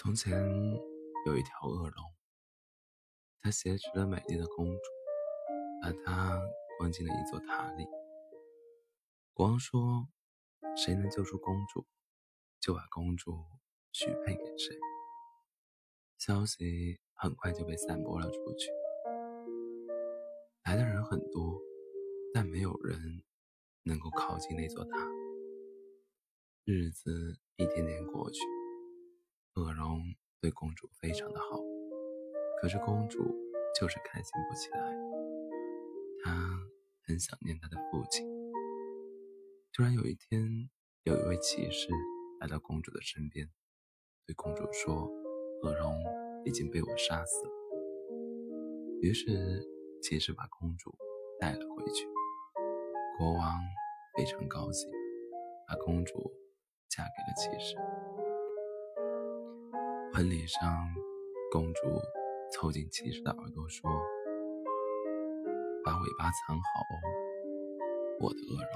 从前有一条恶龙，它挟持了美丽的公主，把她关进了一座塔里。国王说：“谁能救出公主，就把公主许配给谁。”消息很快就被散播了出去。来的人很多，但没有人能够靠近那座塔。日子一天天过去。对公主非常的好，可是公主就是开心不起来。她很想念她的父亲。突然有一天，有一位骑士来到公主的身边，对公主说：“恶龙已经被我杀死了。”于是骑士把公主带了回去。国王非常高兴，把公主嫁给了骑士。婚礼上，公主凑近骑士的耳朵说：“把尾巴藏好哦，我的恶龙。”